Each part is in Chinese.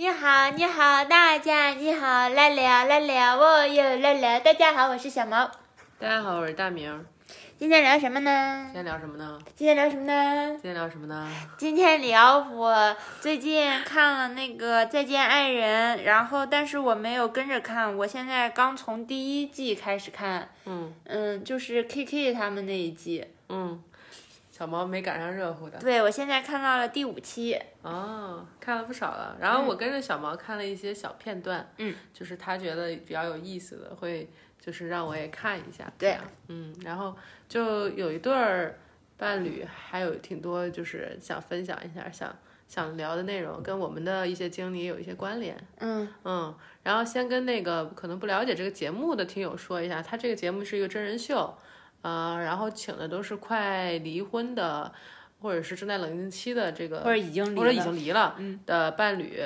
你好，你好，大家你好，来了来了，我又来了。大家好，我是小毛。大家好，我是大明。今天聊什么呢？今天聊什么呢？今天聊什么呢？今天聊什么呢？今天聊我最近看了那个《再见爱人》，然后但是我没有跟着看，我现在刚从第一季开始看。嗯嗯，就是 K K 他们那一季。嗯，小毛没赶上热乎的。对，我现在看到了第五期。哦，看了不少了。然后我跟着小毛看了一些小片段。嗯，就是他觉得比较有意思的，会就是让我也看一下。对嗯，然后就有一对儿伴侣，还有挺多就是想分享一下，想想聊的内容，跟我们的一些经历有一些关联。嗯嗯，然后先跟那个可能不了解这个节目的听友说一下，他这个节目是一个真人秀，呃，然后请的都是快离婚的，或者是正在冷静期的这个，或者已经离或者已经离了的伴侣，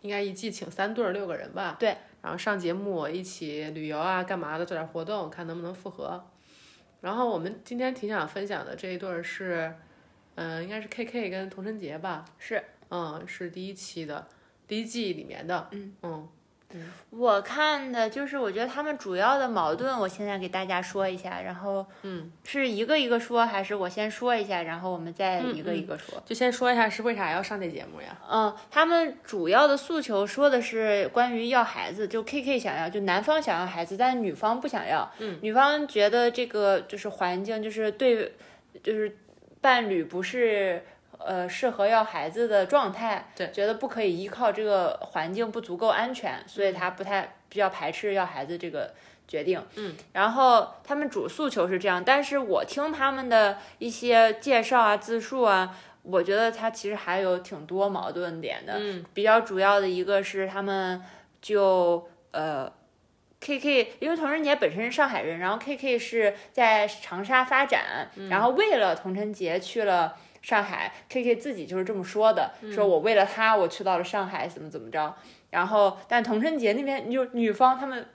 应该一季请三对儿六个人吧？对，然后上节目一起旅游啊，干嘛的，做点活动，看能不能复合。然后我们今天挺想分享的这一对儿是，嗯、应该是 K K 跟童晨杰吧？是，嗯，是第一期的第一季里面的，嗯嗯。我看的就是，我觉得他们主要的矛盾，我现在给大家说一下，然后，嗯，是一个一个说，还是我先说一下，然后我们再一个一个说？就先说一下是为啥要上这节目呀？嗯，他们主要的诉求说的是关于要孩子，就 K K 想要，就男方想要孩子，但女方不想要。嗯，女方觉得这个就是环境，就是对，就是伴侣不是呃适合要孩子的状态，对，觉得不可以依靠这个环境不足够安全，所以他不太比较排斥要孩子这个决定。嗯，然后他们主诉求是这样，但是我听他们的一些介绍啊、自述啊。我觉得他其实还有挺多矛盾点的，嗯，比较主要的一个是他们就呃，K K，因为童晨杰本身是上海人，然后 K K 是在长沙发展，然后为了童晨杰去了上海，K K 自己就是这么说的，说我为了他我去到了上海，怎么怎么着，然后但童晨杰那边就女方他们。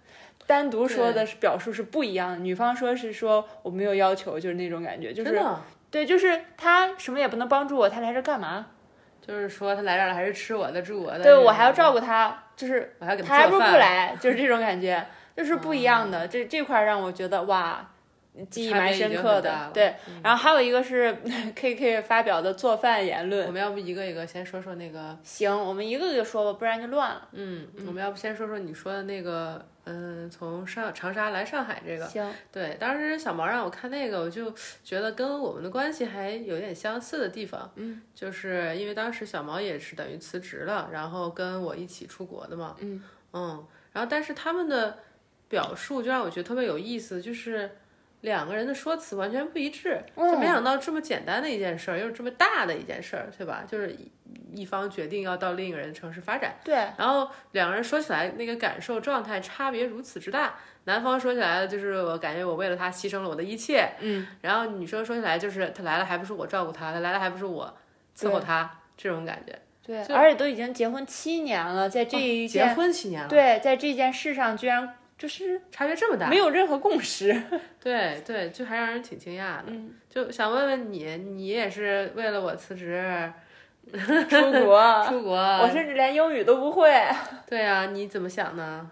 单独说的是表述是不一样的，女方说是说我没有要求，就是那种感觉，就是对，就是他什么也不能帮助我，他来这干嘛？就是说他来这儿了还是吃我的住我的，对我还要照顾他，就是我还要给他还不如不来，就是这种感觉，就是不一样的。这这块让我觉得哇，记忆蛮深刻。的对，然后还有一个是 K K 发表的做饭言论。我们要不一个一个先说说那个，行，我们一个一个说吧，不然就乱了。嗯，我们要不先说说你说的那个，嗯，从上长沙来上海这个，行，对，当时小毛让我看那个，我就觉得跟我们的关系还有点相似的地方，嗯，就是因为当时小毛也是等于辞职了，然后跟我一起出国的嘛，嗯嗯，然后但是他们的表述就让我觉得特别有意思，就是两个人的说辞完全不一致，就没想到这么简单的一件事儿，又是这么大的一件事儿，对吧？就是一一方决定要到另一个人的城市发展。对，然后两个人说起来那个感受状态差别如此之大，男方说起来就是我感觉我为了他牺牲了我的一切，嗯，然后女生说起来就是他来了还不是我照顾他，他来了还不是我伺候他这种感觉。对，而且都已经结婚七年了，在这一哦结、婚七年了，对，在这件事上居然就是差别这么大，没有任何共识。对对，就还让人挺惊讶的。嗯，就想问问你，你也是为了我辞职出国，出国？我甚至连英语都不会。对啊，你怎么想呢？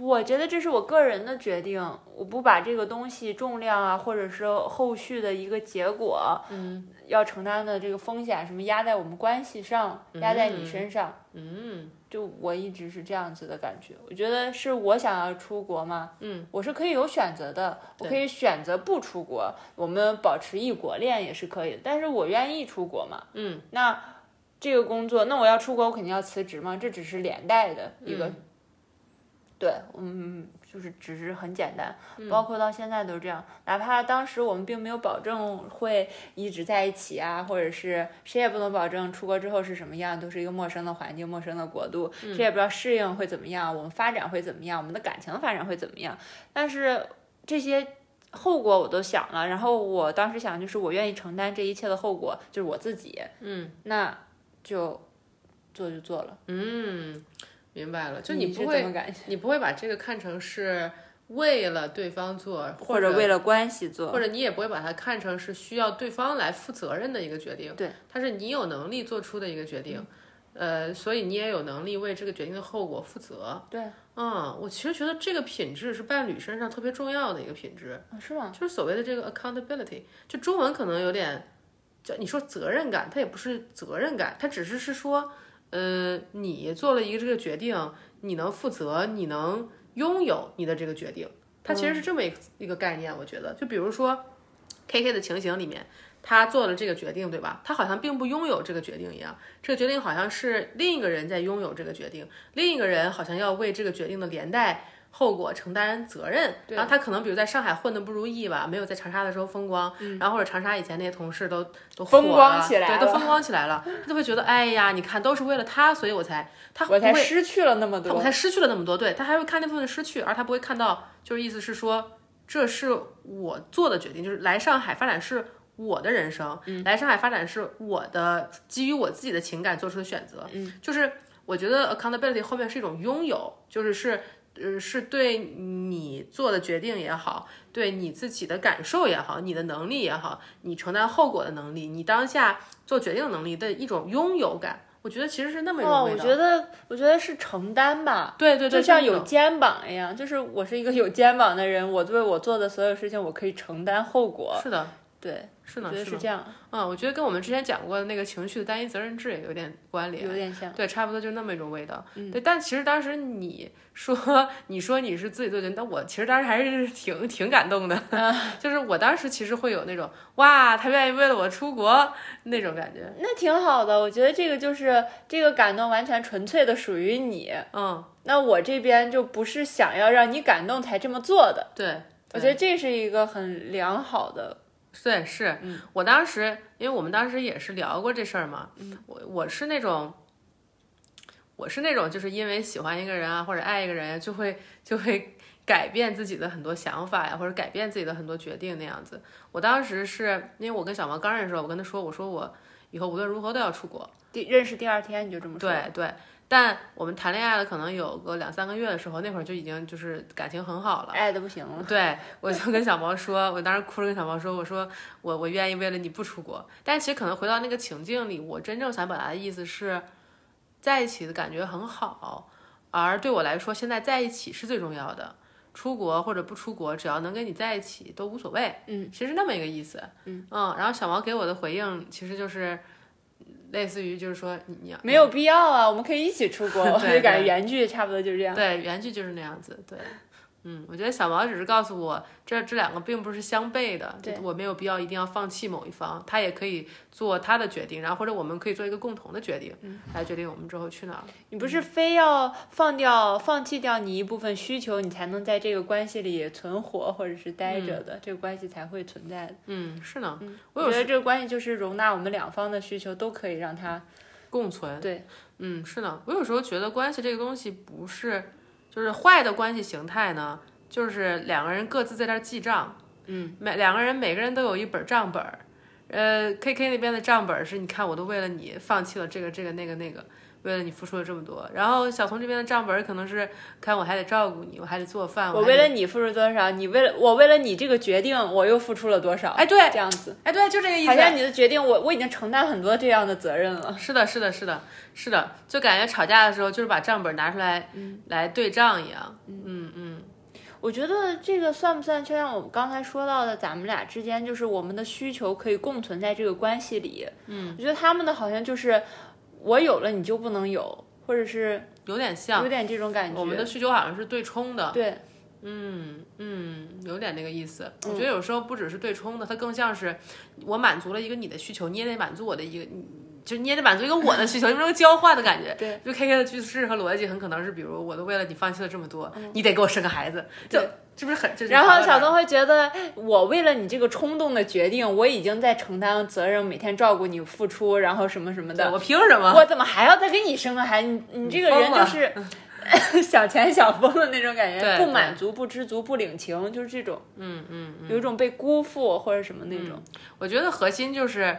我觉得这是我个人的决定，我不把这个东西重量啊，或者是后续的一个结果，嗯，要承担的这个风险什么压在我们关系上，压在你身上。嗯就我一直是这样子的感觉，我觉得是我想要出国嘛，嗯，我是可以有选择的，我可以选择不出国，我们保持异国恋也是可以的，但是我愿意出国嘛，嗯，那这个工作，那我要出国，我肯定要辞职嘛，这只是连带的一个，对，嗯，就是只是很简单，包括到现在都是这样，哪怕当时我们并没有保证会一直在一起啊，或者是谁也不能保证出国之后是什么样，都是一个陌生的环境、陌生的国度，谁也不知道适应会怎么样，我们发展会怎么样，我们的感情发展会怎么样，但是这些。后果我都想了，然后我当时想就是我愿意承担这一切的后果，就是我自己，嗯，那就做就做了。嗯，明白了，就你不会？你不会把这个看成是为了对方做，或或者为了关系做，或者你也不会把它看成是需要对方来负责任的一个决定，对，它是你有能力做出的一个决定。呃，所以你也有能力为这个决定的后果负责。对，嗯，我其实觉得这个品质是伴侣身上特别重要的一个品质，啊是吗？就是所谓的这个 accountability，就中文可能有点，叫你说责任感，它也不是责任感，它只是是说，呃，你做了一个这个决定，你能负责，你能拥有你的这个决定，它其实是这么一个一个概念，我觉得，就比如说 K K 的情形里面。他做了这个决定，对吧？他好像并不拥有这个决定一样，这个决定好像是另一个人在拥有这个决定，另一个人好像要为这个决定的连带后果承担责任。然后他可能比如在上海混的不如意吧，没有在长沙的时候风光，然后或者长沙以前那些同事都都火风光起来对，都风光起来了，他就会觉得，哎呀，你看都是为了他，所以我才他我才不会失去了那么多。我才失去了那么多，对他还会看那部分的失去，而他不会看到，就是意思是说，这是我做的决定，就是来上海发展是我的人生，来上海发展是我的基于我自己的情感做出的选择，嗯，就是我觉得 accountability 后面是一种拥有，就是是呃是对你做的决定也好，对你自己的感受也好，你的能力也好，你承担后果的能力，你当下做决定能力的一种拥有感。我觉得其实是那么一种哦，味道。我觉得，我觉得是承担吧，对对对，就像有肩膀一样，就是我是一个有肩膀的人，我对我做的所有事情，我可以承担后果。是的，对，是呢，我觉得是呢是这样，嗯，我觉得跟我们之前讲过的那个情绪的单一责任制也有点关联，有点像。对，差不多就那么一种味道。嗯对，但其实当时你说 你说你是自己做决定，但我其实当时还是挺挺感动的，就是我当时其实会有那种哇，他愿意为了我出国那种感觉。那挺好的，我觉得这个就是这个感动完全纯粹的属于你。嗯，那我这边就不是想要让你感动才这么做的，对，我觉得这是一个很良好的。对，是、嗯我当时，因为我们当时也是聊过这事儿嘛，嗯我我是那种，我是那种就是因为喜欢一个人啊，或者爱一个人啊，就会就会改变自己的很多想法呀，或者改变自己的很多决定那样子。我当时是因为我跟小王刚认识的时候，我跟他说，我说我以后无论如何都要出国，第认识第二天你就这么说，对对。但我们谈恋爱了，可能有个两三个月的时候，那会儿就已经就是感情很好了。爱的不行了。对，我就跟小毛说，我当时哭着跟小毛说，我说我我愿意为了你不出国，但其实可能回到那个情境里，我真正想表达的意思是，在一起的感觉很好，而对我来说，现在在一起是最重要的，出国或者不出国，只要能跟你在一起都无所谓。嗯，其实那么一个意思。嗯然后小毛给我的回应其实就是类似于就是说你你要没有必要啊，我们可以一起出国。我对就感觉原剧差不多就是这样。对，原剧就是那样子。对，嗯，我觉得小毛只是告诉我，这这两个并不是相悖的，对我没有必要一定要放弃某一方，他也可以做他的决定，然后或者我们可以做一个共同的决定，来决定我们之后去哪儿。你不是非要放掉、放弃掉你一部分需求，你才能在这个关系里存活或者是待着的，这个关系才会存在的。嗯，是呢，我觉得这个关系就是容纳我们两方的需求，都可以让它共存。对，嗯，是呢。我有时候觉得关系这个东西不是，就是坏的关系形态呢，就是两个人各自在那儿记账。嗯，每两个人每个人都有一本账本儿。呃，K K 那边的账本儿是，你看我都为了你放弃了这个这个那个那个，为了你付出了这么多。然后小童这边的账本可能是，看我还得照顾你，我还得做饭，我为了你付出多少，你为了我为了你这个决定，我又付出了多少？哎对这样子，哎对，就这个意思。好像你的决定，我我已经承担很多这样的责任了。是的，是的，是的，是的，就感觉吵架的时候就是把账本拿出来、来对账一样。嗯嗯，我觉得这个算不算，就像我们刚才说到的，咱们俩之间就是我们的需求可以共存在这个关系里。嗯，我觉得他们的好像就是我有了你就不能有，或者是有点像有点这种感觉。我们的需求好像是对冲的。对，嗯嗯，有点那个意思。我觉得有时候不只是对冲的，它更像是我满足了一个你的需求，你也得满足我的一个，你就你也得满足一个我的需求，有没有交换的感觉？对，就 K K 的句式和逻辑很可能是，比如我都为了你放弃了这么多，你得给我生个孩子，就是不是很？就是然后小东会觉得，我为了你这个冲动的决定，我已经在承担责任，每天照顾你、付出，然后什么什么的。我凭什么？我怎么还要再给你生个孩子？你你这个人就是 小钱小疯的那种感觉，对不满足、不知足、不领情，就是这种，嗯嗯嗯，有一种被辜负或者什么那种。我觉得核心就是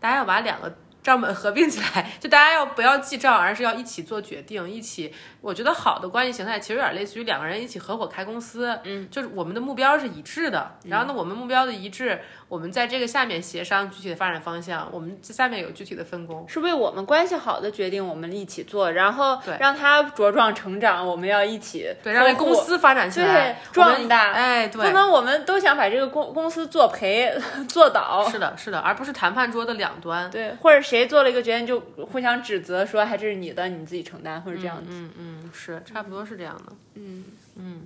大家要把两个账本合并起来，就大家要不要记账，而是要一起做决定，一起。我觉得好的关系形态其实有点类似于两个人一起合伙开公司，嗯，就是我们的目标是一致的。然后呢，我们目标的一致，我们在这个下面协商具体的发展方向，我们下面有具体的分工，是为我们关系好的决定，我们一起做，然后让他茁壮成长，我们要一起对，让公司发展起来，壮大。哎，对，不能我们都想把这个公公司做赔做倒。是的，是的，而不是谈判桌的两端。对，或者谁做了一个决定就互相指责，说还这是你的，你自己承担，或者这样子。嗯嗯。是，差不多是这样的。嗯嗯，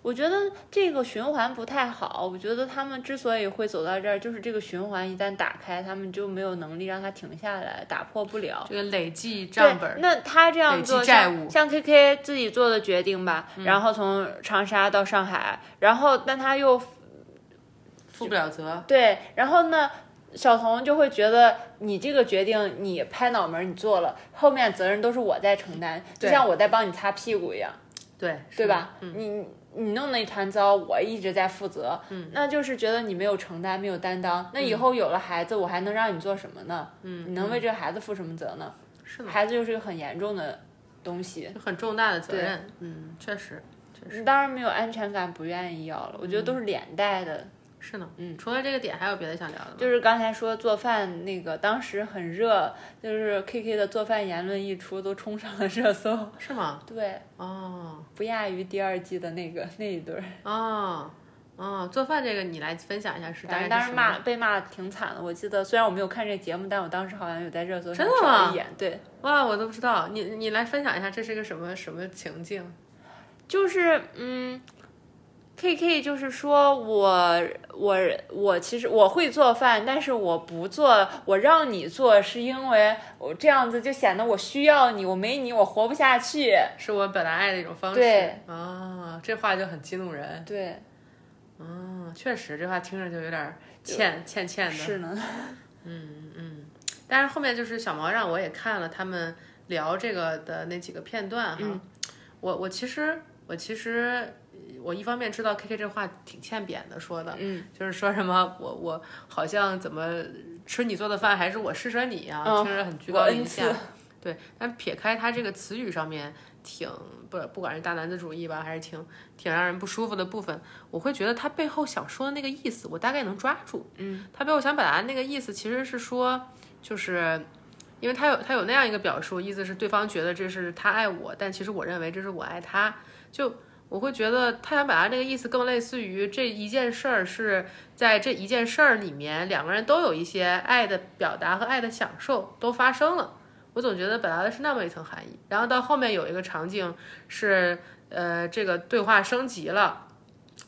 我觉得这个循环不太好。我觉得他们之所以会走到这儿，就是这个循环一旦打开，他们就没有能力让它停下来，打破不了。这个累计账本，那他这样做，像像 KK 自己做的决定吧，然后从长沙到上海，然后但他又负不了责。对，然后呢？小童就会觉得你这个决定你拍脑门你做了，后面责任都是我在承担，就像我在帮你擦屁股一样，对对吧？你你弄那一团糟，我一直在负责，嗯，那就是觉得你没有承担，没有担当。那以后有了孩子，我还能让你做什么呢？嗯，你能为这个孩子负什么责呢？是孩子就是个很严重的东西，很重大的责任。嗯，确实，确实。当然没有安全感，不愿意要了。我觉得都是连带的。是呢，嗯，除了这个点，还有别的想聊的吗？就是刚才说做饭那个，当时很热，就是 K K 的做饭言论一出，都冲上了热搜。是吗？对，哦，不亚于第二季的那个那一对儿。哦，哦，做饭这个你来分享一下，是大概当时骂被骂的挺惨的。我记得虽然我没有看这节目，但我当时好像有在热搜上扫一眼。对，哇，我都不知道，你你来分享一下，这是个什么什么情境？就是嗯。K K 就是说，我我我其实我会做饭，但是我不做，我让你做，是因为我这样子就显得我需要你，我没你我活不下去，是我表达爱的一种方式。对啊，这话就很激怒人。对，嗯，确实，这话听着就有点欠欠欠的。是呢。嗯嗯，但是后面就是小毛让我也看了他们聊这个的那几个片段哈，我我其实我其实。我一方面知道 K K 这话挺欠扁的说的，嗯，就是说什么我我好像怎么吃你做的饭还是我施舍你啊，听着很居高临下。对，但撇开他这个词语上面挺不不管是大男子主义吧，还是挺挺让人不舒服的部分，我会觉得他背后想说的那个意思，我大概能抓住。嗯，他背后想表达那个意思其实是说，就是因为他有他有那样一个表述，意思是对方觉得这是他爱我，但其实我认为这是我爱他，就。我会觉得他想表达这个意思更类似于这一件事儿是在这一件事儿里面，两个人都有一些爱的表达和爱的享受都发生了。我总觉得表达的是那么一层含义。然后到后面有一个场景是，呃，这个对话升级了，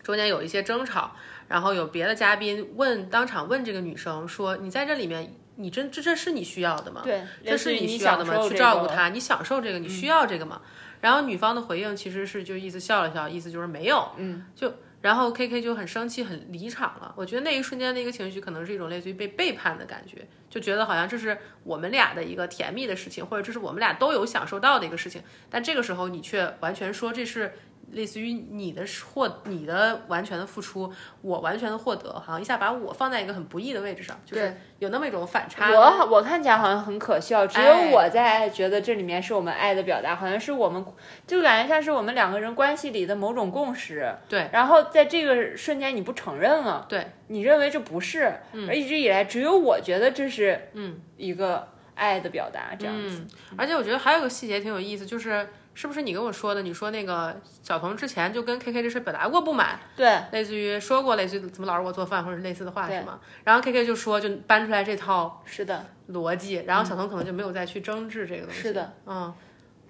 中间有一些争吵，然后有别的嘉宾问当场问这个女生说：“你在这里面，你真这这是你需要的吗？对，这是你需要的吗？去照顾他，你享受这个，你需要这个吗？”然后女方的回应其实是就意思笑了笑，意思就是没有，嗯，就然后 K K 就很生气，很离场了。我觉得那一瞬间的一个情绪可能是一种类似于被背叛的感觉，就觉得好像这是我们俩的一个甜蜜的事情，或者这是我们俩都有享受到的一个事情，但这个时候你却完全说这是。类似于你的获，你的完全的付出，我完全的获得，好像一下把我放在一个很不易的位置上，就是有那么一种反差。我我看起来好像很可笑，只有我在觉得这里面是我们爱的表达，好像是我们就感觉像是我们两个人关系里的某种共识。对。然后在这个瞬间你不承认了，对，你认为这不是，而一直以来只有我觉得这是嗯一个爱的表达这样子。而且我觉得还有个细节挺有意思，就是。是不是你跟我说的？你说那个小童之前就跟 K K 这事表达过不满，对，类似于说过类似于怎么老是我做饭或者类似的话是吗？然后 K K 就说就搬出来这套是的逻辑，然后小童可能就没有再去争执这个东西。是的，嗯，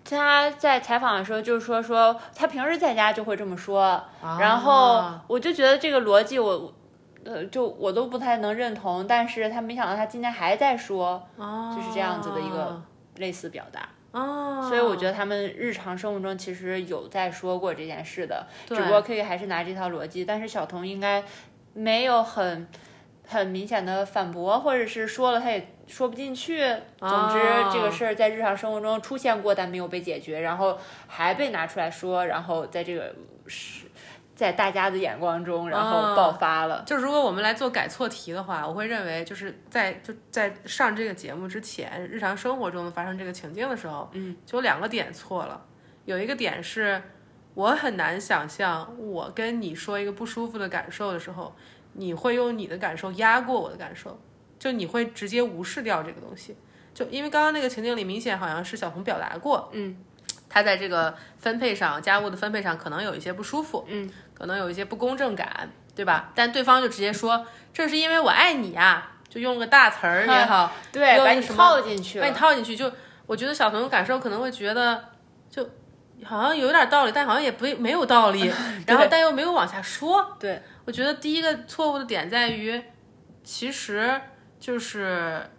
他在采访的时候就是说说他平时在家就会这么说，然后我就觉得这个逻辑我呃就我都不太能认同，但是他没想到他今天还在说，就是这样子的一个类似表达。哦，所以我觉得他们日常生活中其实有在说过这件事的，只不过 K K 还是拿这套逻辑，但是小童应该没有很很明显的反驳，或者是说了他也说不进去。总之这个事儿在日常生活中出现过，但没有被解决，然后还被拿出来说，然后在这个是在大家的眼光中，然后哦爆发了。就如果我们来做改错题的话，我会认为就是在就在上这个节目之前，日常生活中发生这个情境的时候，嗯，就两个点错了。有一个点是我很难想象，我跟你说一个不舒服的感受的时候，你会用你的感受压过我的感受，就你会直接无视掉这个东西。就因为刚刚那个情境里，明显好像是小红表达过，嗯，他在这个分配上，家务的分配上可能有一些不舒服，嗯，可能有一些不公正感，对吧？但对方就直接说，这是因为我爱你啊，就用个大词儿也好，对，把你套进去把你。套进去，就我觉得小朋友感受可能会觉得，就好像有点道理，但好像也不没有道理，然后但又没有往下说。对，我觉得第一个错误的点在于，其实就是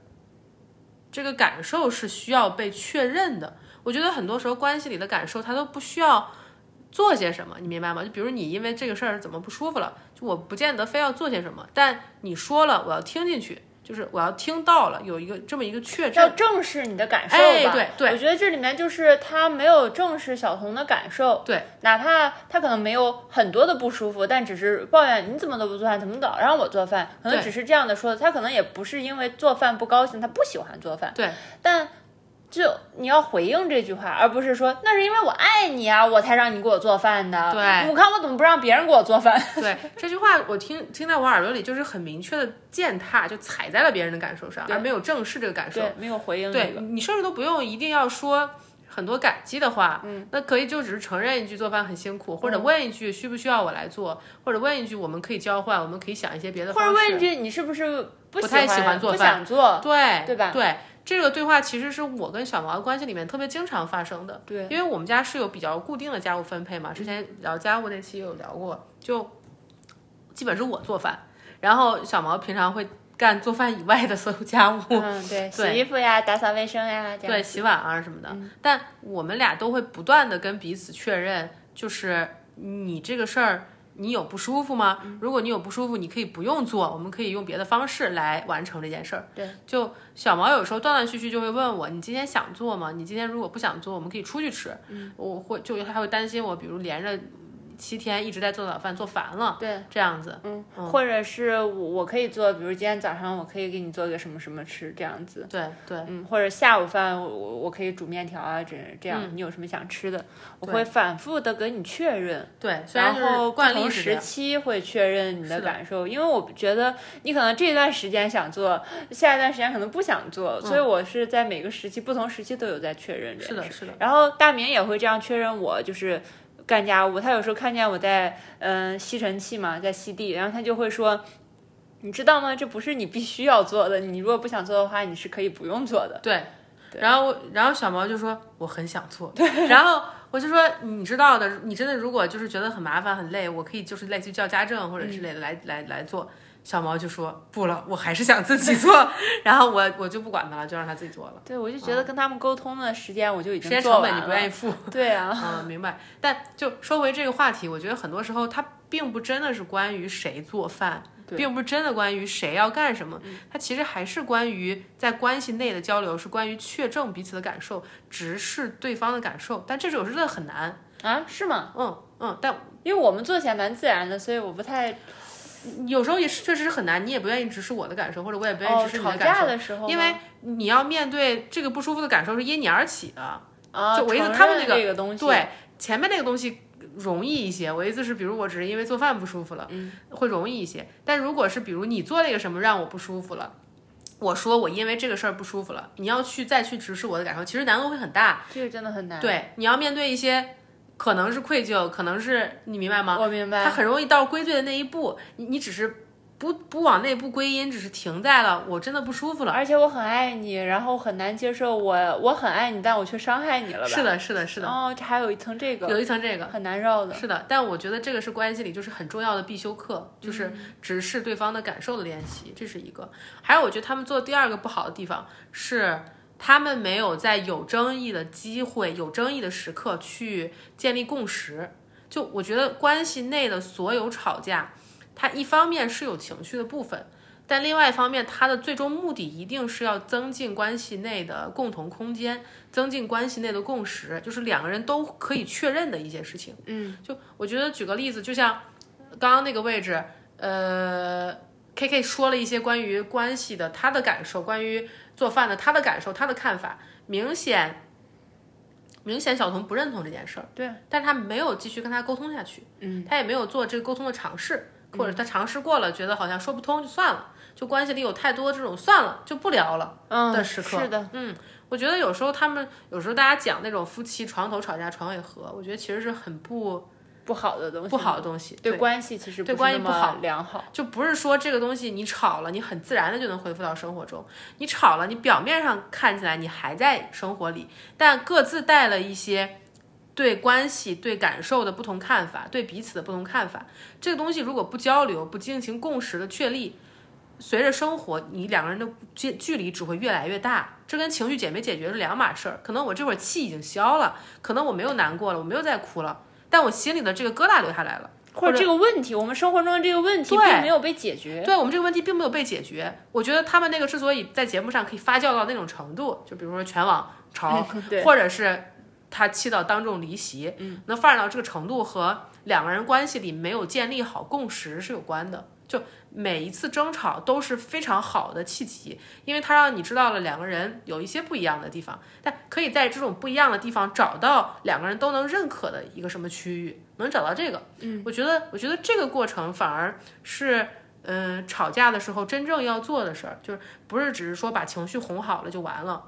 这个感受是需要被确认的。我觉得很多时候关系里的感受，他都不需要做些什么，你明白吗？就比如你因为这个事儿怎么不舒服了，就我不见得非要做些什么，但你说了，我要听进去，就是我要听到了，有一个这么一个确证要。正视你的感受吧。哎对对我觉得这里面就是他没有正视小童的感受。对，哪怕他可能没有很多的不舒服，但只是抱怨你怎么都不做饭，怎么老让我做饭，可能只是这样的说的。他可能也不是因为做饭不高兴，他不喜欢做饭。对，但就你要回应这句话，而不是说那是因为我爱你啊，我才让你给我做饭的。对我看我怎么不让别人给我做饭？对这句话，我听听在我耳朵里，就是很明确的践踏，就踩在了别人的感受上，而没有正视这个感受。对，没有回应这个。对你甚至都不用一定要说很多感激的话，嗯，那可以就只是承认一句做饭很辛苦，或者问一句需不需要我来做，或者问一句我们可以交换，我们可以想一些别的或方式。者问一句，你是不是不不太喜欢做饭不想做？对对吧对，这个对话其实是我跟小毛的关系里面特别经常发生的。对，因为我们家是有比较固定的家务分配嘛，之前聊家务那期有聊过，就基本是我做饭，然后小毛平常会干做饭以外的所有家务。嗯，对，洗衣服呀，打扫卫生呀，对，洗碗啊什么的。但我们俩都会不断的跟彼此确认，就是你这个事儿。你有不舒服吗？如果你有不舒服，你可以不用做，我们可以用别的方式来完成这件事儿。对，就小毛有时候断断续续就会问我，你今天想做吗？你今天如果不想做，我们可以出去吃。嗯，我会就他会担心我，比如连着七天一直在做早饭，做烦了。对，这样子。嗯，或者是我我可以做，比如今天早上我可以给你做个什么什么吃，这样子。对对，嗯，或者下午饭我我我可以煮面条啊，这这样、你有什么想吃的，我会反复的给你确认。对，然后不惯例同时。期会确认你的感受，因为我觉得你可能这段时间想做，下一段时间可能不想做，所以我是在每个时期不同时期都有在确认这是的。是的。然后大明也会这样确认我，就是干家务。他有时候看见我在嗯、吸尘器嘛，在吸地，然后他就会说。你知道吗？这不是你必须要做的。你如果不想做的话，你是可以不用做的。对，然后，然后小毛就说我很想做，对 然后我就说你知道的，你真的如果就是觉得很麻烦很累，我可以就是类似于叫家政或者之类的来、来来做。小毛就说不了，我还是想自己做，然后我我就不管他了，就让他自己做了。对，我就觉得跟他们沟通的时间我就已经时间成本你不愿意。付，对啊，嗯，明白。但就说回这个话题，我觉得很多时候它并不真的是关于谁做饭，并不是真的关于谁要干什么，它其实还是关于在关系内的交流，是关于确证彼此的感受，直视对方的感受。但这种真的很难，啊，是吗？嗯嗯。但因为我们做起来蛮自然的，所以我不太有时候也是确实是很难，你也不愿意直视我的感受，或者我也不愿意哦直视你吵的感受，架的时候，因为你要面对这个不舒服的感受是因你而起的。啊，就我意思他们那个个东西，对，前面那个东西容易一些。我意思是，比如我只是因为做饭不舒服了，嗯会容易一些。但如果是比如你做了一个什么让我不舒服了，我说我因为这个事儿不舒服了，你要去再去直视我的感受，其实难度会很大。这个真的很难。，对，你要面对一些可能是愧疚，可能是你明白吗？我明白。他很容易到归罪的那一步，你你只是不不往内部归因，只是停在了我真的不舒服了。而且我很爱你，然后很难接受我我很爱你，但我却伤害你了吧？是的，是的，是的，哦，这还有一层这个，有一层这个。很难绕的。是的，但我觉得这个是关系里就是很重要的必修课，就是直视对方的感受的练习，这是一个。还有，我觉得他们做第二个不好的地方是，他们没有在有争议的机会、有争议的时刻去建立共识。就我觉得关系内的所有吵架，它一方面是有情绪的部分。但另外一方面，它的最终目的一定是要增进关系内的共同空间，增进关系内的共识，就是两个人都可以确认的一些事情。嗯，就我觉得举个例子，就像刚刚那个位置，呃，K K 说了一些关于关系的他的感受，关于做饭的他的感受，他的看法，明显。明显小童不认同这件事儿，对，但是他没有继续跟他沟通下去，嗯，他也没有做这个沟通的尝试，或者他尝试过了，觉得好像说不通就算了，就关系里有太多这种算了就不聊了的时刻，是的，嗯，我觉得有时候他们有时候大家讲那种夫妻床头吵架床尾和，我觉得其实是很不不好的东西，不好的东西，对关系其实对关系不好良好，就不是说这个东西你吵了，你很自然的就能恢复到生活中。你吵了，你表面上看起来你还在生活里，但各自带了一些对关系、对感受的不同看法，对彼此的不同看法。这个东西如果不交流、不进行共识的确立，随着生活，你两个人的距距离只会越来越大。这跟情绪解没解决是两码事儿。可能我这会儿气已经消了，可能我没有难过了，我没有再哭了。但我心里的这个疙瘩留下来了，或者这个问题，我们生活中的这个问题并没有被解决。对我们这个问题并没有被解决。我觉得他们那个之所以在节目上可以发酵到那种程度，就比如说全网吵，或者是他气到当众离席，嗯，能发展到这个程度，和两个人关系里没有建立好共识是有关的。就每一次争吵都是非常好的契机，因为它让你知道了两个人有一些不一样的地方，但可以在这种不一样的地方找到两个人都能认可的一个什么区域，能找到这个。嗯，我觉得，我觉得这个过程反而是，嗯，吵架的时候真正要做的事儿，就是不是只是说把情绪哄好了就完了，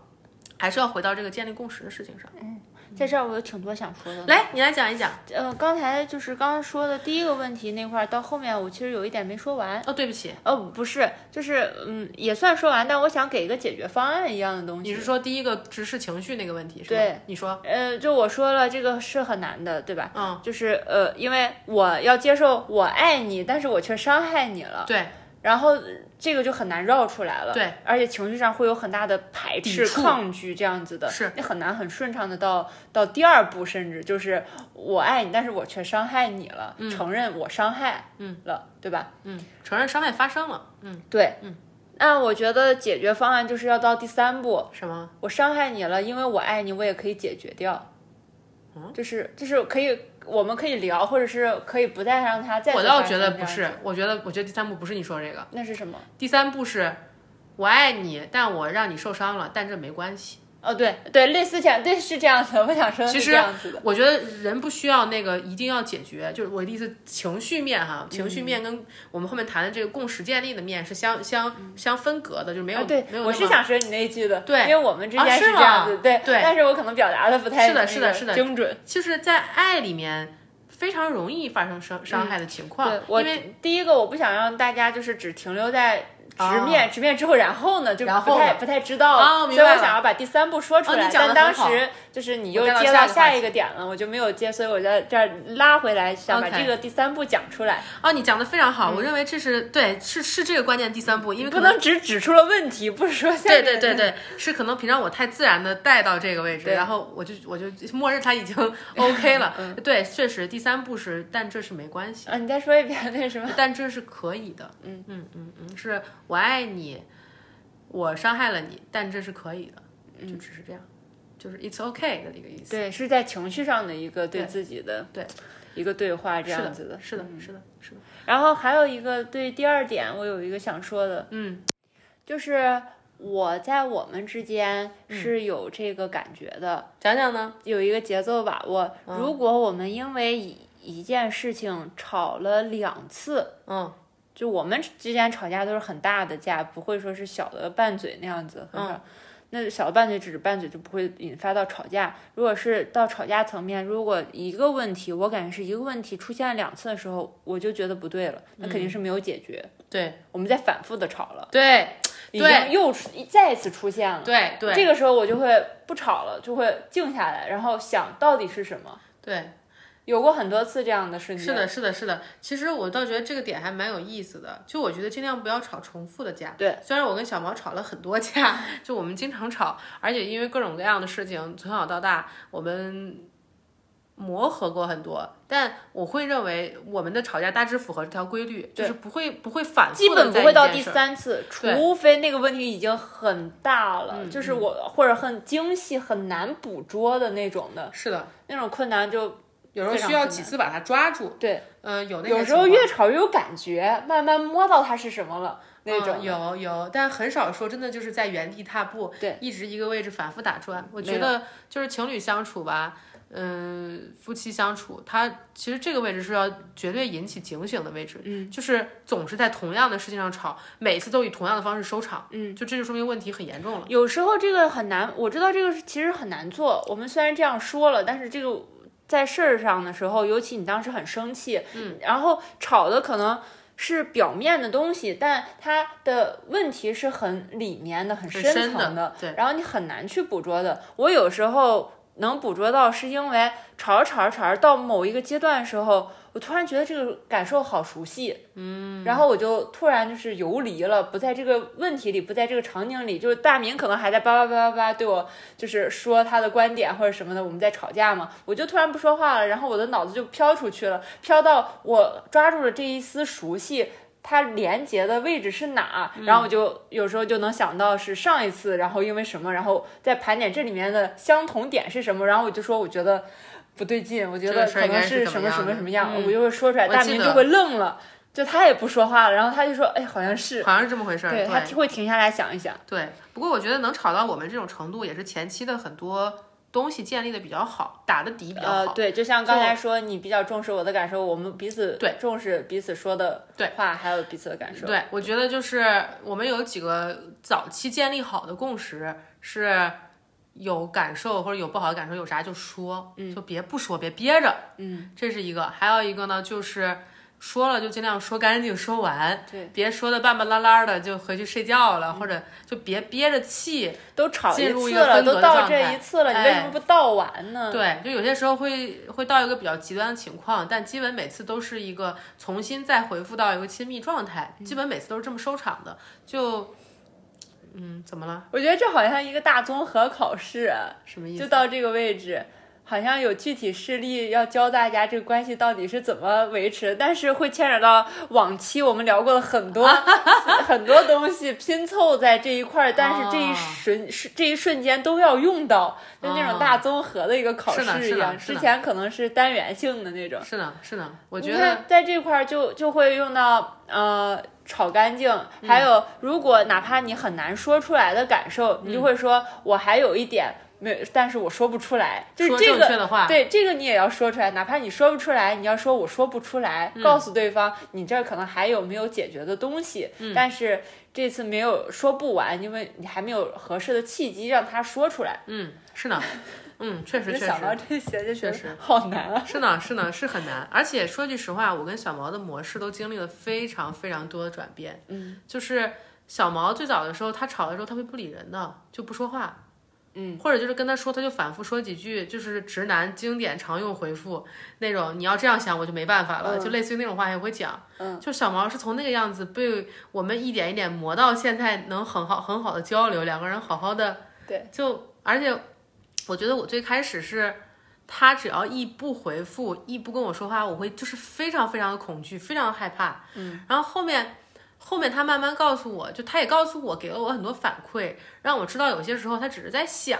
还是要回到这个建立共识的事情上。嗯。在这儿我有挺多想说的，来，你来讲一讲。呃，刚才就是刚刚说的第一个问题那块儿，到后面我其实有一点没说完。哦，对不起。哦，不是，就是嗯，也算说完，但我想给一个解决方案一样的东西。你是说第一个直视情绪那个问题是吧？对，你说。呃，就我说了，这个是很难的，对吧？嗯。就是呃，因为我要接受我爱你，但是我却伤害你了。对。然后这个就很难绕出来了，对，而且情绪上会有很大的排斥、抗拒这样子的，是你很难很顺畅的到到第二步，甚至就是我爱你，但是我却伤害你了，承认我伤害嗯了，对吧？嗯，承认伤害发生了，嗯，对，嗯，那我觉得解决方案就是要到第三步，什么？我伤害你了，因为我爱你，我也可以解决掉，嗯，就是就是可以。我们可以聊，或者是可以不再让他再。我倒觉得不是，我觉得，我觉得第三步不是你说这个。那是什么？第三步是，我爱你，但我让你受伤了，但这没关系。哦，对对，类似这样，对是这样的。我想说，其实我觉得人不需要那个一定要解决，就是我的意思，情绪面哈，情绪面跟我们后面谈的这个共识建立的面是相相相分隔的，就是没有对，没有。我是想说你那一句的，对，因为我们之间是这样子，对对，但是我可能表达的不太是的，是的，是的，精准。就是在爱里面。非常容易发生伤伤害的情况，因为第一个我不想让大家就是只停留在直面，直面之后然后呢就不太不太知道，所以我想要把第三步说出来。但当时就是你又接到下一个点了，我就没有接，所以我在这儿拉回来，想把这个第三步讲出来。哦，你讲的非常好，我认为这是对，是是这个关键第三步，因为不能只指出了问题，不是说对对对对，是可能平常我太自然的带到这个位置，然后我就我就默认他已经 OK 了。对，确实第三步是，但这是没关系啊。你再说一遍那什么？但这是可以的。嗯嗯嗯嗯，是。我爱你，我伤害了你，但这是可以的，就只是这样，就是 it's okay 的一个意思。对，是在情绪上的一个对自己的对一个对话，这样子的。是的，是的，是的。然后还有一个对第二点，我有一个想说的，嗯，就是我在我们之间是有这个感觉的。讲讲呢？有一个节奏把握。如果我们因为一一件事情吵了两次，嗯。就我们之间吵架都是很大的架，不会说是小的拌嘴那样子。嗯，那小的拌嘴只是拌嘴，就不会引发到吵架。如果是到吵架层面，如果一个问题，我感觉是一个问题出现了两次的时候，我就觉得不对了，那肯定是没有解决。对，我们在反复的吵了。对，已经又再一次出现了。对对，这个时候我就会不吵了，就会静下来，然后想到底是什么。对。有过很多次这样的瞬间。是的，是的，是的。其实我倒觉得这个点还蛮有意思的。就我觉得尽量不要吵重复的架。对。虽然我跟小毛吵了很多架，就我们经常吵，而且因为各种各样的事情，从小到大我们磨合过很多。但我会认为我们的吵架大致符合这条规律，就是不会不会反复。基本不会到第三次，除非那个问题已经很大了，就是我或者很精细、很难捕捉的那种的。是的，那种困难就。有时候需要几次把它抓住。对，呃，有那有时候越吵越有感觉，慢慢摸到它是什么了那种。有有，但很少说真的就是在原地踏步，对，一直一个位置反复打转。我觉得就是情侣相处吧。嗯，夫妻相处，他其实这个位置是要绝对引起警醒的位置，嗯，就是总是在同样的事情上吵，每次都以同样的方式收场，嗯，就这就说明问题很严重了。有时候这个很难，我知道这个其实很难做。我们虽然这样说了，但是这个在事儿上的时候，尤其你当时很生气，嗯，然后吵的可能是表面的东西，但它的问题是很里面的、很深层的，对，然后你很难去捕捉的。我有时候。能捕捉到，是因为吵着吵着吵着到某一个阶段的时候，我突然觉得这个感受好熟悉，嗯，然后我就突然就是游离了，不在这个问题里，不在这个场景里，就是大明可能还在叭叭叭叭叭对我就是说他的观点或者什么的，我们在吵架嘛，我就突然不说话了，然后我的脑子就飘出去了，飘到我抓住了这一丝熟悉。它连接的位置是哪？然后我就有时候就能想到是上一次，然后因为什么，然后再盘点这里面的相同点是什么，然后我就说我觉得不对劲，我觉得可能是什么什么什么样，我就会说出来，大明就会愣了，就他也不说话了，然后他就说，哎，好像是，好像是这么回事儿，对他会停下来想一想。对，不过我觉得能吵到我们这种程度，也是前期的很多。东西建立的比较好，打的底比较好。呃，对，就像刚才说，你比较重视我的感受，我们彼此对重视彼此说的对话，还有彼此的感受。对，我觉得就是我们有几个早期建立好的共识，是有感受或者有不好的感受，有啥就说，嗯就别不说，别憋着。嗯，这是一个，还有一个呢，就是。说了就尽量说干净，说完，对，别说的半半拉拉的就回去睡觉了，或者就别憋着气，都吵一次了，都到这一次了，你为什么不倒完呢？对，就有些时候会会到一个比较极端的情况，但基本每次都是一个重新再回复到一个亲密状态，基本每次都是这么收场的。就，嗯，怎么了？我觉得这好像一个大综合考试，什么意思？就到这个位置。好像有具体事例要教大家这个关系到底是怎么维持，但是会牵扯到往期我们聊过的很多 很多东西拼凑在这一块儿，但是这一瞬是这一瞬间都要用到，就那种大综合的一个考试一样。之前可能是单元性的那种。是的，是的，我觉得在这块儿就就会用到呃炒干净，还有如果哪怕你很难说出来的感受，你就会说我还有一点。没，但是我说不出来，就是这个，对这个你也要说出来，哪怕你说不出来，你要说我说不出来，告诉对方你这儿可能还有没有解决的东西，但是这次没有说不完，因为你还没有合适的契机让他说出来。嗯，是呢，嗯，确实确实。想到这些就确实好难啊。是呢，是呢，是很难。而且说句实话，我跟小毛的模式都经历了非常非常多的转变。嗯，就是小毛最早的时候，他吵的时候他会不理人的，就不说话。嗯，或者就是跟他说，他就反复说几句，就是直男经典常用回复那种。你要这样想，我就没办法了，就类似于那种话也会讲。嗯，就小毛是从那个样子被我们一点一点磨到现在，能很好很好的交流，两个人好好的。对，就而且我觉得我最开始是，他只要一不回复，一不跟我说话，我会就是非常非常的恐惧，非常害怕。嗯，然后后面。后面他慢慢告诉我，就他也告诉我，给了我很多反馈，让我知道有些时候他只是在想，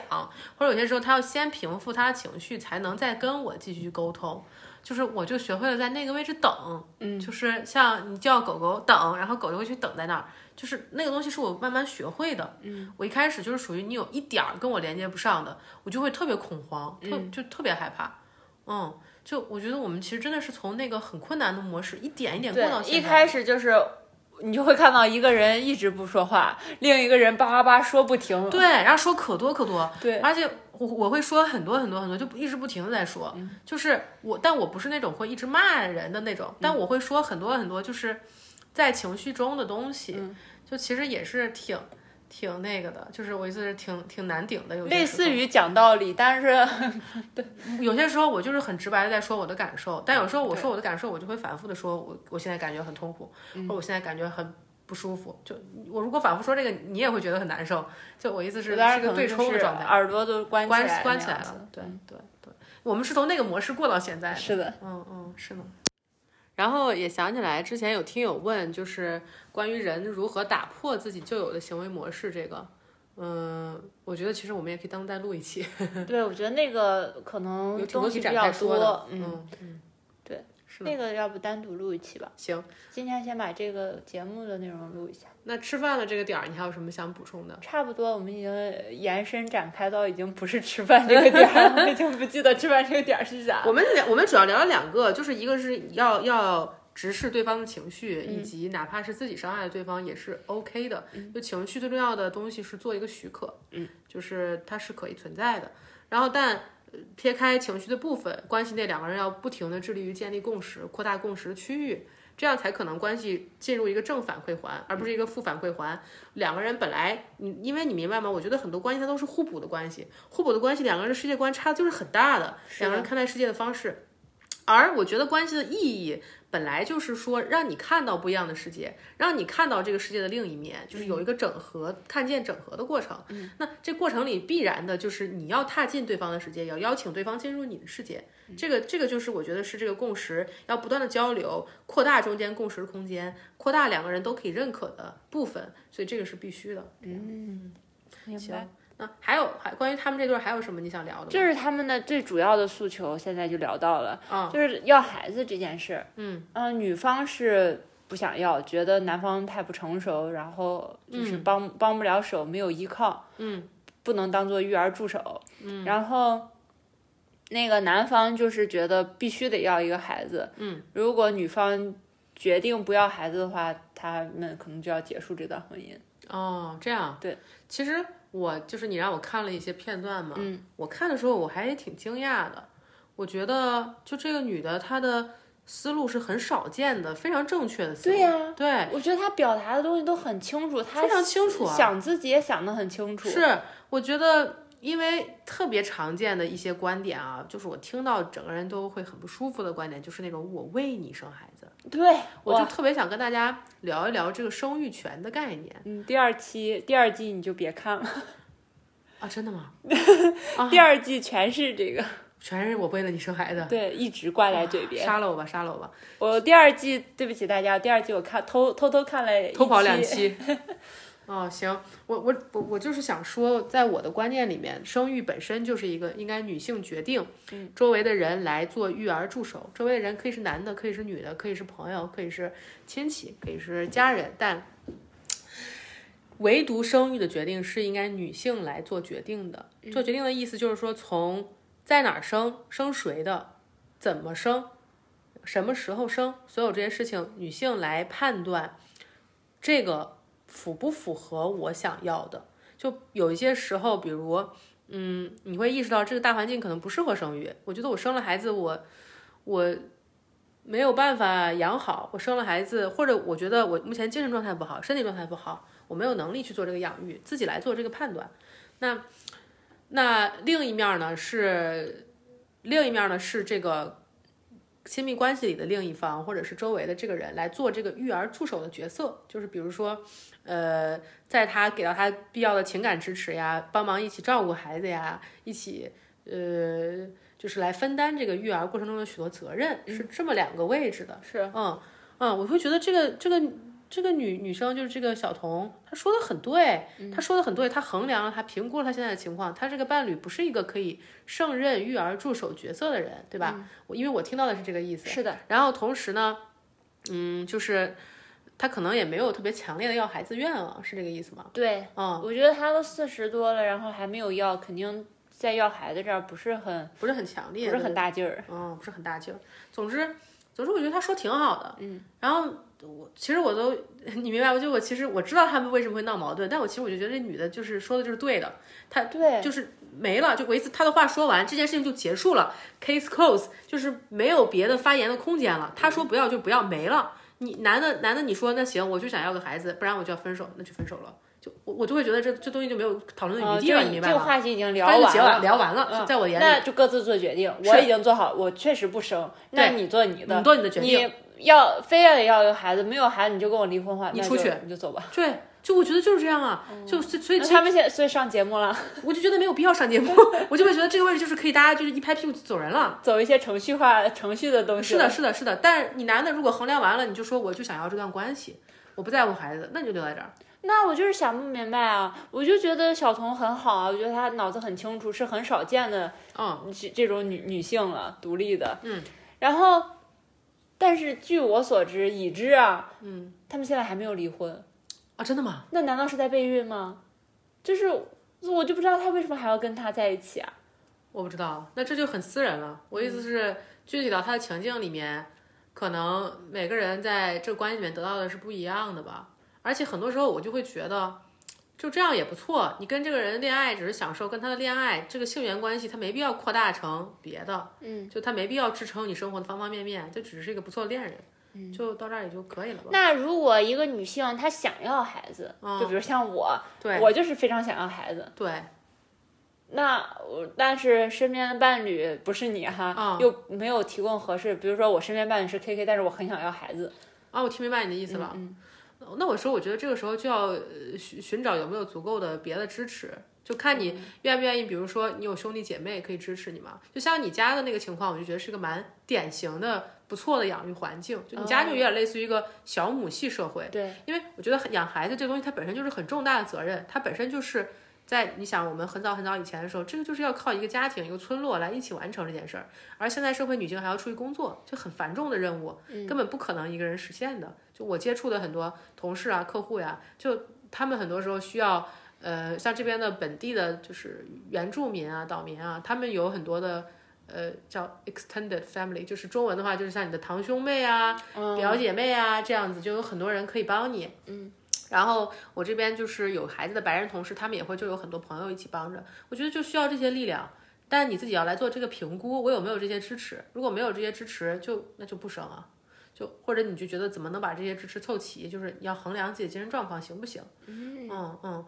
或者有些时候他要先平复他的情绪，才能再跟我继续沟通。就是我就学会了在那个位置等，嗯，就是像你叫狗狗等，然后狗就会去等在那儿，就是那个东西是我慢慢学会的。嗯，我一开始就是属于你有一点儿跟我连接不上的，我就会特别恐慌，特就特别害怕。嗯，就我觉得我们其实真的是从那个很困难的模式一点一点过到现在。一开始就是。你就会看到一个人一直不说话，另一个人叭叭叭说不停，对，然后说可多可多，对，而且我我会说很多很多很多，就一直不停的在说，就是我，但我不是那种会一直骂人的那种，但我会说很多很多，就是在情绪中的东西，就其实也是挺。挺那个的，就是我意思是挺挺难顶的，有类似于讲道理，但是 对，有些时候我就是很直白的在说我的感受，但有时候我说我的感受，我就会反复的说，我我现在感觉很痛苦，或者我现在感觉很不舒服。就我如果反复说这个，你也会觉得很难受。就我意思是是个对抽的状态，耳朵都关关关起来了。对对对，我们是从那个模式过到现在的。是的，嗯嗯，是的。然后也想起来，之前有听友问，就是关于人如何打破自己旧有的行为模式，这个，嗯，我觉得其实我们也可以单独再录一期，对，我觉得那个可能东西比较多，。嗯，那个要不单独录一期吧？行，今天先把这个节目的内容录一下。那吃饭的这个点儿，你还有什么想补充的？差不多，我们已经延伸展开到已经不是吃饭这个点儿了，我 已经不记得吃饭这个点儿是啥。我们聊，我们主要聊了两个，就是一个是要要直视对方的情绪，嗯以及哪怕是自己伤害了对方也是 OK 的。就情绪最重要的东西是做一个许可，嗯，就是它是可以存在的。然后但。呃撇开情绪的部分，关系内两个人要不停的致力于建立共识，扩大共识的区域，这样才可能关系进入一个正反馈环，而不是一个负反馈环。两个人本来你因为你明白吗？我觉得很多关系它都是互补的关系，互补的关系，两个人的世界观差就是很大的，两个人看待世界的方式。而我觉得关系的意义本来就是说，让你看到不一样的世界，让你看到这个世界的另一面，就是有一个整合、看见整合的过程。那这过程里必然的就是你要踏进对方的世界，要邀请对方进入你的世界。这个这个就是我觉得是这个共识，要不断的交流，扩大中间共识的空间，扩大两个人都可以认可的部分，所以这个是必须的。明白，那还有还关于他们这对儿还有什么你想聊的吗？这是他们的最主要的诉求，现在就聊到了，啊就是要孩子这件事。嗯女方是不想要，觉得男方太不成熟，然后就是帮、帮不了手，没有依靠，嗯，不能当做育儿助手，嗯，然后。那个男方就是觉得必须得要一个孩子，嗯，如果女方决定不要孩子的话，他们可能就要结束这段婚姻。哦，这样对。其实我就是你让我看了一些片段嘛，嗯，我看的时候我还挺惊讶的。我觉得就这个女的，她的思路是很少见的，非常正确的思路。对呀对，我觉得她表达的东西都很清楚，她非常清楚啊想自己也想得很清楚。是，我觉得。因为特别常见的一些观点啊，就是我听到整个人都会很不舒服的观点，就是那种我为你生孩子，对，我就特别想跟大家聊一聊这个生育权的概念嗯，第二期第二季你就别看了，啊，真的吗？第二季全是这个，全是我为了你生孩子，对，一直挂在嘴边。杀了我吧，杀了我吧，我第二季对不起大家，第二季我看偷偷偷看了偷跑两，期。哦，行，我我我我就是想说，在我的观念里面，生育本身就是一个应该女性决定，嗯，周围的人来做育儿助手，周围的人可以是男的，可以是女的，可以是朋友，可以是亲戚，可以是家人，但唯独生育的决定是应该女性来做决定的。做决定的意思就是说，从在哪儿生，生谁的，怎么生，什么时候生，所有这些事情，女性来判断这个符不符合我想要的。就有一些时候，比如，嗯，你会意识到这个大环境可能不适合生育。我觉得我生了孩子，我我没有办法养好。我生了孩子，或者我觉得我目前精神状态不好，身体状态不好，我没有能力去做这个养育，自己来做这个判断。那那另一面呢是，另一面呢是这个亲密关系里的另一方，或者是周围的这个人来做这个育儿助手的角色，就是比如说，呃，在他给到他必要的情感支持呀，帮忙一起照顾孩子呀，一起呃，就是来分担这个育儿过程中的许多责任，是这么两个位置的。是，嗯嗯，我会觉得这个这个这个女女生就是这个小童，她说的很对，她说的很对，她衡量了，她评估了她现在的情况，她这个伴侣不是一个可以胜任育儿助手角色的人，对吧？我因为我听到的是这个意思。是的，然后同时呢，嗯，就是她可能也没有特别强烈的要孩子愿望，是这个意思吗？对，嗯，我觉得她都四十多了，然后还没有要，肯定在要孩子这儿不是很不是很强烈，不是很大劲儿。嗯，不是很大劲儿。总之，总之，我觉得他说挺好的。嗯，然后我其实我都你明白吗？就我其实我知道他们为什么会闹矛盾，但我其实我就觉得这女的就是说的就是对的，她对，就是没了，就我一次她的话说完，这件事情就结束了，case close，就是没有别的发言的空间了。他说不要就不要，没了。你男的男的你说那行，我就想要个孩子，不然我就要分手，那就分手了。就我我就会觉得这这东西就没有讨论的哦余地了，明白吗？这个话题已经聊完了，聊完了，嗯在我眼里，那就各自做决定。我已经做好，我确实不生，那你做你的，你做你的决定。你要非要要一个孩子，没有孩子你就跟我离婚话，你出去你就走吧。对，就我觉得就是这样啊，就所以所以他们现在所以上节目了，我就觉得没有必要上节目，我就会觉得这个位置就是可以大家就是一拍屁股就走人了。走一些程序化程序的东西。是的，，是的，是的。但是你男的如果衡量完了，你就说我就想要这段关系，我不在乎孩子，那你就留在这儿。那我就是想不明白啊！我就觉得小童很好啊，我觉得她脑子很清楚，是很少见的，嗯，这这种女女性了，独立的，嗯。然后，但是据我所知，已知啊，嗯，他们现在还没有离婚，啊，真的吗？那难道是在备孕吗？就是我就不知道他为什么还要跟他在一起啊？我不知道，那这就很私人了。我意思是，具体到他的情境里面，可能每个人在这个关系里面得到的是不一样的吧。而且很多时候我就会觉得，就这样也不错。你跟这个人恋爱只是享受跟他的恋爱，这个性缘关系他没必要扩大成别的，嗯，就他没必要支撑你生活的方方面面，就只是一个不错的恋人，嗯，就到这儿也就可以了吧。那如果一个女性她想要孩子，就比如像我，对我就是非常想要孩子，对，那我但是身边的伴侣不是你哈，嗯又没有提供合适，比如说我身边伴侣是 K K，但是我很想要孩子，啊，我听明白你的意思了。嗯那我说，我觉得这个时候就要呃寻寻找有没有足够的别的支持，就看你愿不愿意。比如说，你有兄弟姐妹可以支持你吗？就像你家的那个情况，我就觉得是个蛮典型的不错的养育环境。就你家就有点类似于一个小母系社会，对，因为我觉得养孩子这东西它本身就是很重大的责任，它本身就是在你想我们很早很早以前的时候，这个就是要靠一个家庭一个村落来一起完成这件事儿，而现在社会女性还要出去工作，就很繁重的任务，根本不可能一个人实现的。就我接触的很多同事啊、客户呀，就他们很多时候需要，呃，像这边的本地的，就是原住民啊、岛民啊，他们有很多的。呃，叫 extended family，就是中文的话，就是像你的堂兄妹啊、表姐妹啊这样子，就有很多人可以帮你。嗯，然后我这边就是有孩子的白人同事，他们也会就有很多朋友一起帮着。我觉得就需要这些力量，但你自己要来做这个评估，我有没有这些支持？如果没有这些支持，就那就不生啊。就或者你就觉得怎么能把这些支持凑齐？就是你要衡量自己的精神状况行不行？嗯嗯嗯，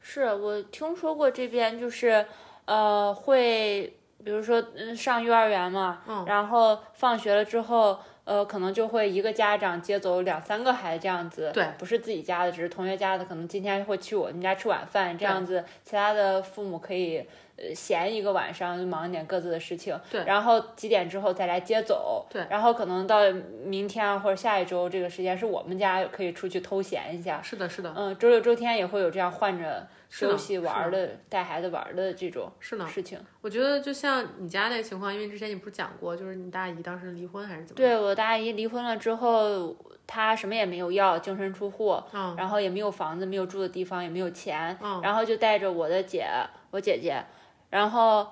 是我听说过这边就是呃会。比如说，嗯，上幼儿园嘛，嗯然后放学了之后，呃，可能就会一个家长接走两三个孩子这样子，对，不是自己家的，只是同学家的，可能今天会去我们家吃晚饭这样子，其他的父母可以呃闲一个晚上，就忙一点各自的事情，对，然后几点之后再来接走，对，然后可能到明天啊或者下一周这个时间是我们家可以出去偷闲一下，是的，是的，嗯，周六周天也会有这样换着。休息玩的，带孩子玩的这种是呢事情。我觉得就像你家那个情况，因为之前你不是讲过，就是你大姨当时离婚还是怎么？对我大姨离婚了之后，她什么也没有要，净身出户，嗯然后也没有房子，没有住的地方，也没有钱，嗯然后就带着我的姐，我姐姐，然后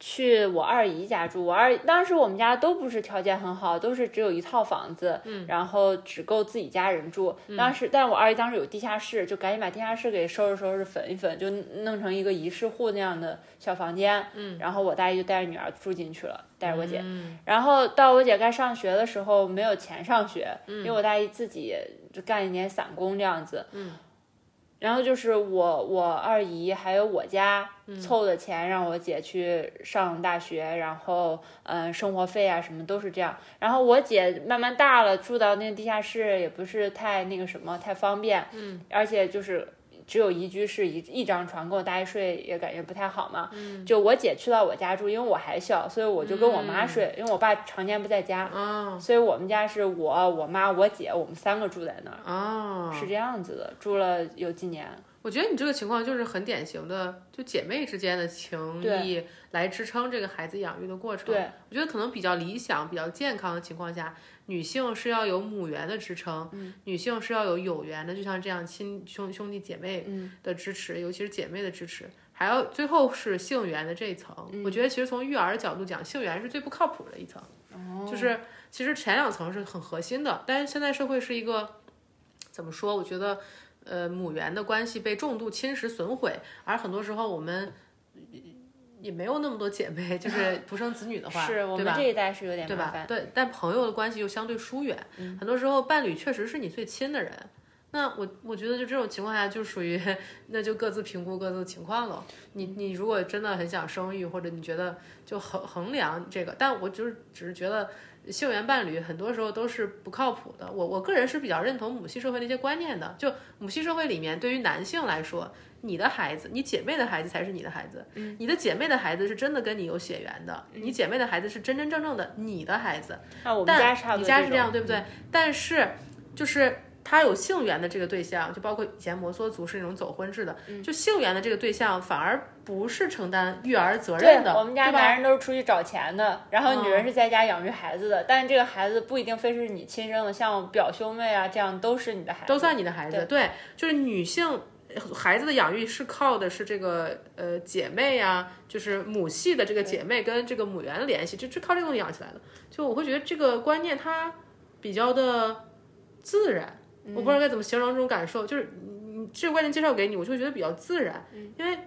去我二姨家住。我二当时我们家都不是条件很好，都是只有一套房子，嗯然后只够自己家人住。当时，但我二姨当时有地下室，就赶紧把地下室给收拾收拾，粉一粉，就弄成一个一室户那样的小房间。嗯，然后我大姨就带着女儿住进去了，带着我姐。嗯然后到我姐该上学的时候，没有钱上学，嗯因为我大姨自己就干一年散工这样子。嗯。然后就是我我二姨还有我家嗯凑的钱让我姐去上大学，然后嗯生活费啊什么都是这样。然后我姐慢慢大了，住到那个地下室也不是太那个什么太方便，嗯，而且就是。只有一居室一一张床，跟我大爷睡也感觉不太好嘛。嗯，就我姐去到我家住，因为我还小，所以我就跟我妈睡，因为我爸常年不在家。哦所以我们家是我、我妈、我姐，我们三个住在那儿，哦，是这样子的，住了有几年。我觉得你这个情况就是很典型的，就姐妹之间的情谊来支撑这个孩子养育的过程。对，我觉得可能比较理想、比较健康的情况下，女性是要有母缘的支撑，嗯女性是要有有缘的，就像这样亲兄兄弟姐妹嗯的支持，尤其是姐妹的支持，还要最后是性缘的这一层。嗯我觉得其实从育儿角度讲，性缘是最不靠谱的一层。哦就是其实前两层是很核心的，但是现在社会是一个怎么说？我觉得呃母缘的关系被重度侵蚀损毁，而很多时候我们也没有那么多姐妹，就是 独生子女的话，是我对吧？们这一代是有点对吧？麻烦。对，但朋友的关系又相对疏远，很多时候伴侣确实是你最亲的人。那我我觉得就这种情况下，就属于那就各自评估各自的情况了。你你如果真的很想生育，或者你觉得就衡衡量这个，但我就是只是觉得性缘伴侣很多时候都是不靠谱的。我我个人是比较认同母系社会的一些观念的。就母系社会里面，对于男性来说，你的孩子，你姐妹的孩子才是你的孩子。嗯，你的姐妹的孩子是真的跟你有血缘的，你姐妹的孩子是真真正正的你的孩子。那我们但家差不多你家是这样，对不对？但是就是他有性缘的这个对象，就包括以前摩梭族是那种走婚制的，就性缘的这个对象反而不是承担育儿责任的，我们家男人都是出去找钱的，然后女人是在家养育孩子的，但是这个孩子不一定非是你亲生的，像表兄妹啊这样都是你的孩子，都算你的孩子。对，就是女性孩子的养育是靠的是这个呃姐妹呀、就是母系的这个姐妹跟这个母源的联系，就就靠这个东西养起来的。就我会觉得这个观念它比较的自然，我不知道该怎么形容这种感受，就是这个观念介绍给你，我就会觉得比较自然，因为。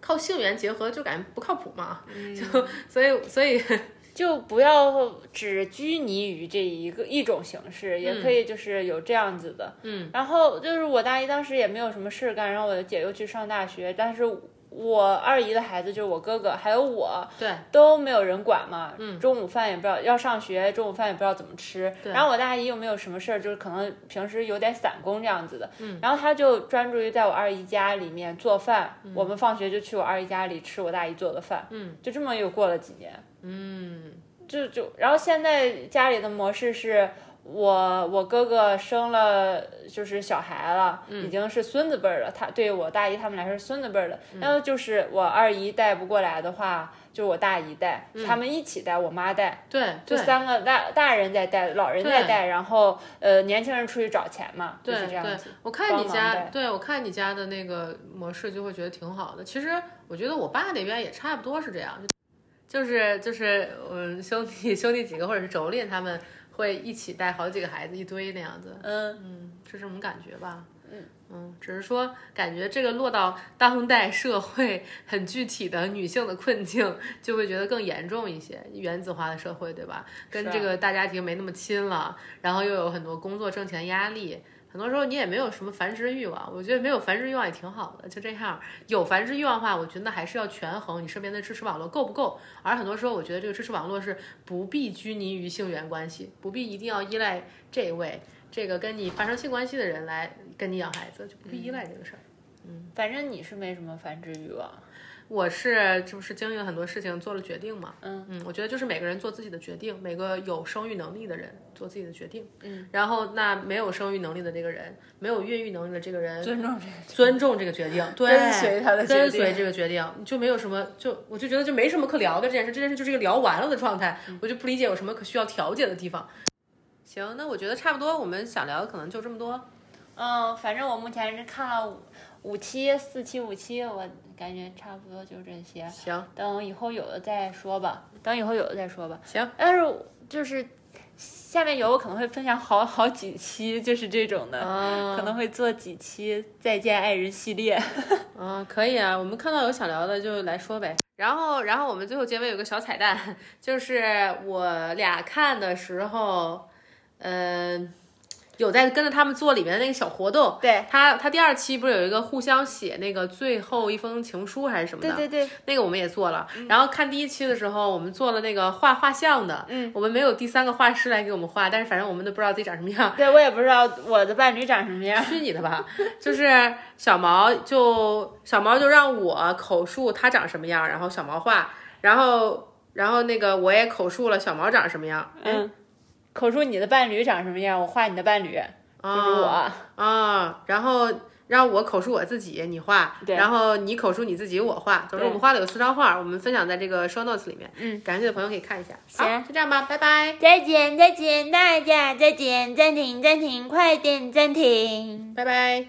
靠性缘结合就感觉不靠谱嘛，就所以所以 就不要只拘泥于这一个一种形式，也可以就是有这样子的。嗯，然后就是我大一当时也没有什么事干，然后我的姐又去上大学，但是我二姨的孩子就是我哥哥，还有我，对，都没有人管嘛。嗯，中午饭也不知道要上学，中午饭也不知道怎么吃。然后我大姨又没有什么事儿，就是可能平时有点散工这样子的。嗯，然后她就专注于在我二姨家里面做饭，我们放学就去我二姨家里吃我大姨做的饭。嗯，就这么又过了几年。嗯，就就，然后现在家里的模式是我我哥哥生了就是小孩了，已经是孙子辈儿了。他对于我大姨他们来说是孙子辈儿的。然后就是我二姨带不过来的话，就是我大姨带，他们一起带，我妈带，对就三个大大人在带，老人在带，然后呃年轻人出去找钱嘛，就是这样对子。，我看你家，对我看你家的那个模式，就会觉得挺好的。其实我觉得我爸那边也差不多是这样，就是就是嗯兄弟兄弟几个或者是妯娌他们会一起带好几个孩子一堆那样子，嗯，嗯，是这种感觉吧。嗯嗯只是说感觉这个落到当代社会很具体的女性的困境，就会觉得更严重一些。原子化的社会，对吧？跟这个大家庭没那么亲了，然后又有很多工作挣钱压力，很多时候你也没有什么繁殖欲望。我觉得没有繁殖欲望也挺好的，就这样。有繁殖欲望的话，我觉得还是要权衡你身边的支持网络够不够。而很多时候，我觉得这个支持网络是不必拘泥于性缘关系，不必一定要依赖这位这个跟你发生性关系的人来跟你养孩子，就不必依赖这个事儿。嗯反正你是没什么繁殖欲望。我是这不是经历了很多事情，做了决定嘛？嗯嗯，我觉得就是每个人做自己的决定，每个有生育能力的人做自己的决定。嗯，然后那没有生育能力的这个人，没有孕育能力的这个人，尊重这个尊重这个决定，对，跟随他的决定跟随这个决定，就没有什么，就我就觉得就没什么可聊的这件事，这件事就是一个聊完了的状态，我就不理解有什么可需要调解的地方。行，那我觉得差不多，我们想聊的可能就这么多。嗯，反正我目前是看了五五期、四期、五期，我感觉差不多就这些。行等以后有的再说吧，等以后有的再说吧。行，但是就是下面有我可能会分享好好几期，就是这种的，嗯可能会做几期再见爱人系列。嗯，可以啊，我们看到有想聊的就来说呗。然后，然后我们最后结尾有个小彩蛋，就是我俩看的时候，嗯、有在跟着他们做里面的那个小活动。对，他他第二期不是有一个互相写那个最后一封情书还是什么的？对对对，那个我们也做了。然后看第一期的时候，我们做了那个画画像的。嗯，我们没有第三个画师来给我们画，但是反正我们都不知道自己长什么样。对我也不知道我的伴侣长什么样。去你的吧！就是小毛就小毛就让我口述他长什么样，然后小毛画，然后然后那个我也口述了小毛长什么样。嗯，口述你的伴侣长什么样，我画你的伴侣，就是我。啊，然后让我口述我自己，你画，对然后你口述你自己，我画。总之我们画了有四张画，我们分享在这个 show notes 里面。嗯，感兴趣的朋友可以看一下。行好，就这样吧，拜拜。再见，再见，大家再见，暂停，暂停，快点暂停。拜拜。